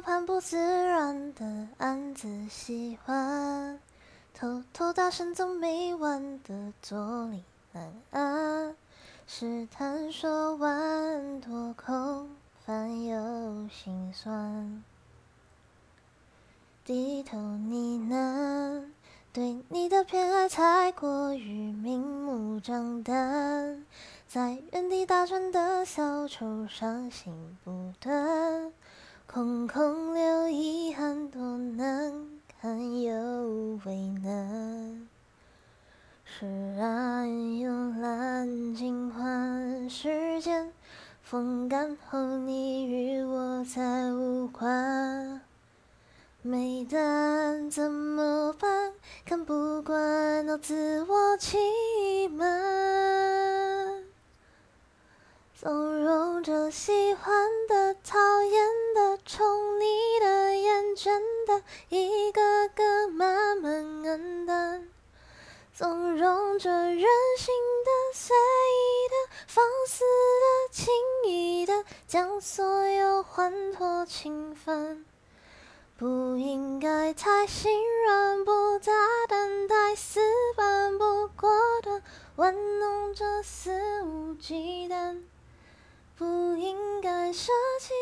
往回看，左顾右盼不自然的暗自喜欢，偷偷大声总没完的坐立难安，试探说完多空泛又心酸，低头呢喃，对你的偏爱太过于明目张胆。在原地打转的小丑，伤心不断，空空留遗憾，多难堪又为难。释然慵懒尽欢，时间风干后，你与我再无关。没胆怎么办？看不惯都自我欺瞒。纵容着喜欢的、讨厌的、的，一个个慢慢黯淡；纵容着任性的、随意的、放肆的、轻易的，将所有欢脱侵犯。不应该太心软，不大胆，太死板，不果断，玩弄着肆无忌惮。不应该舍弃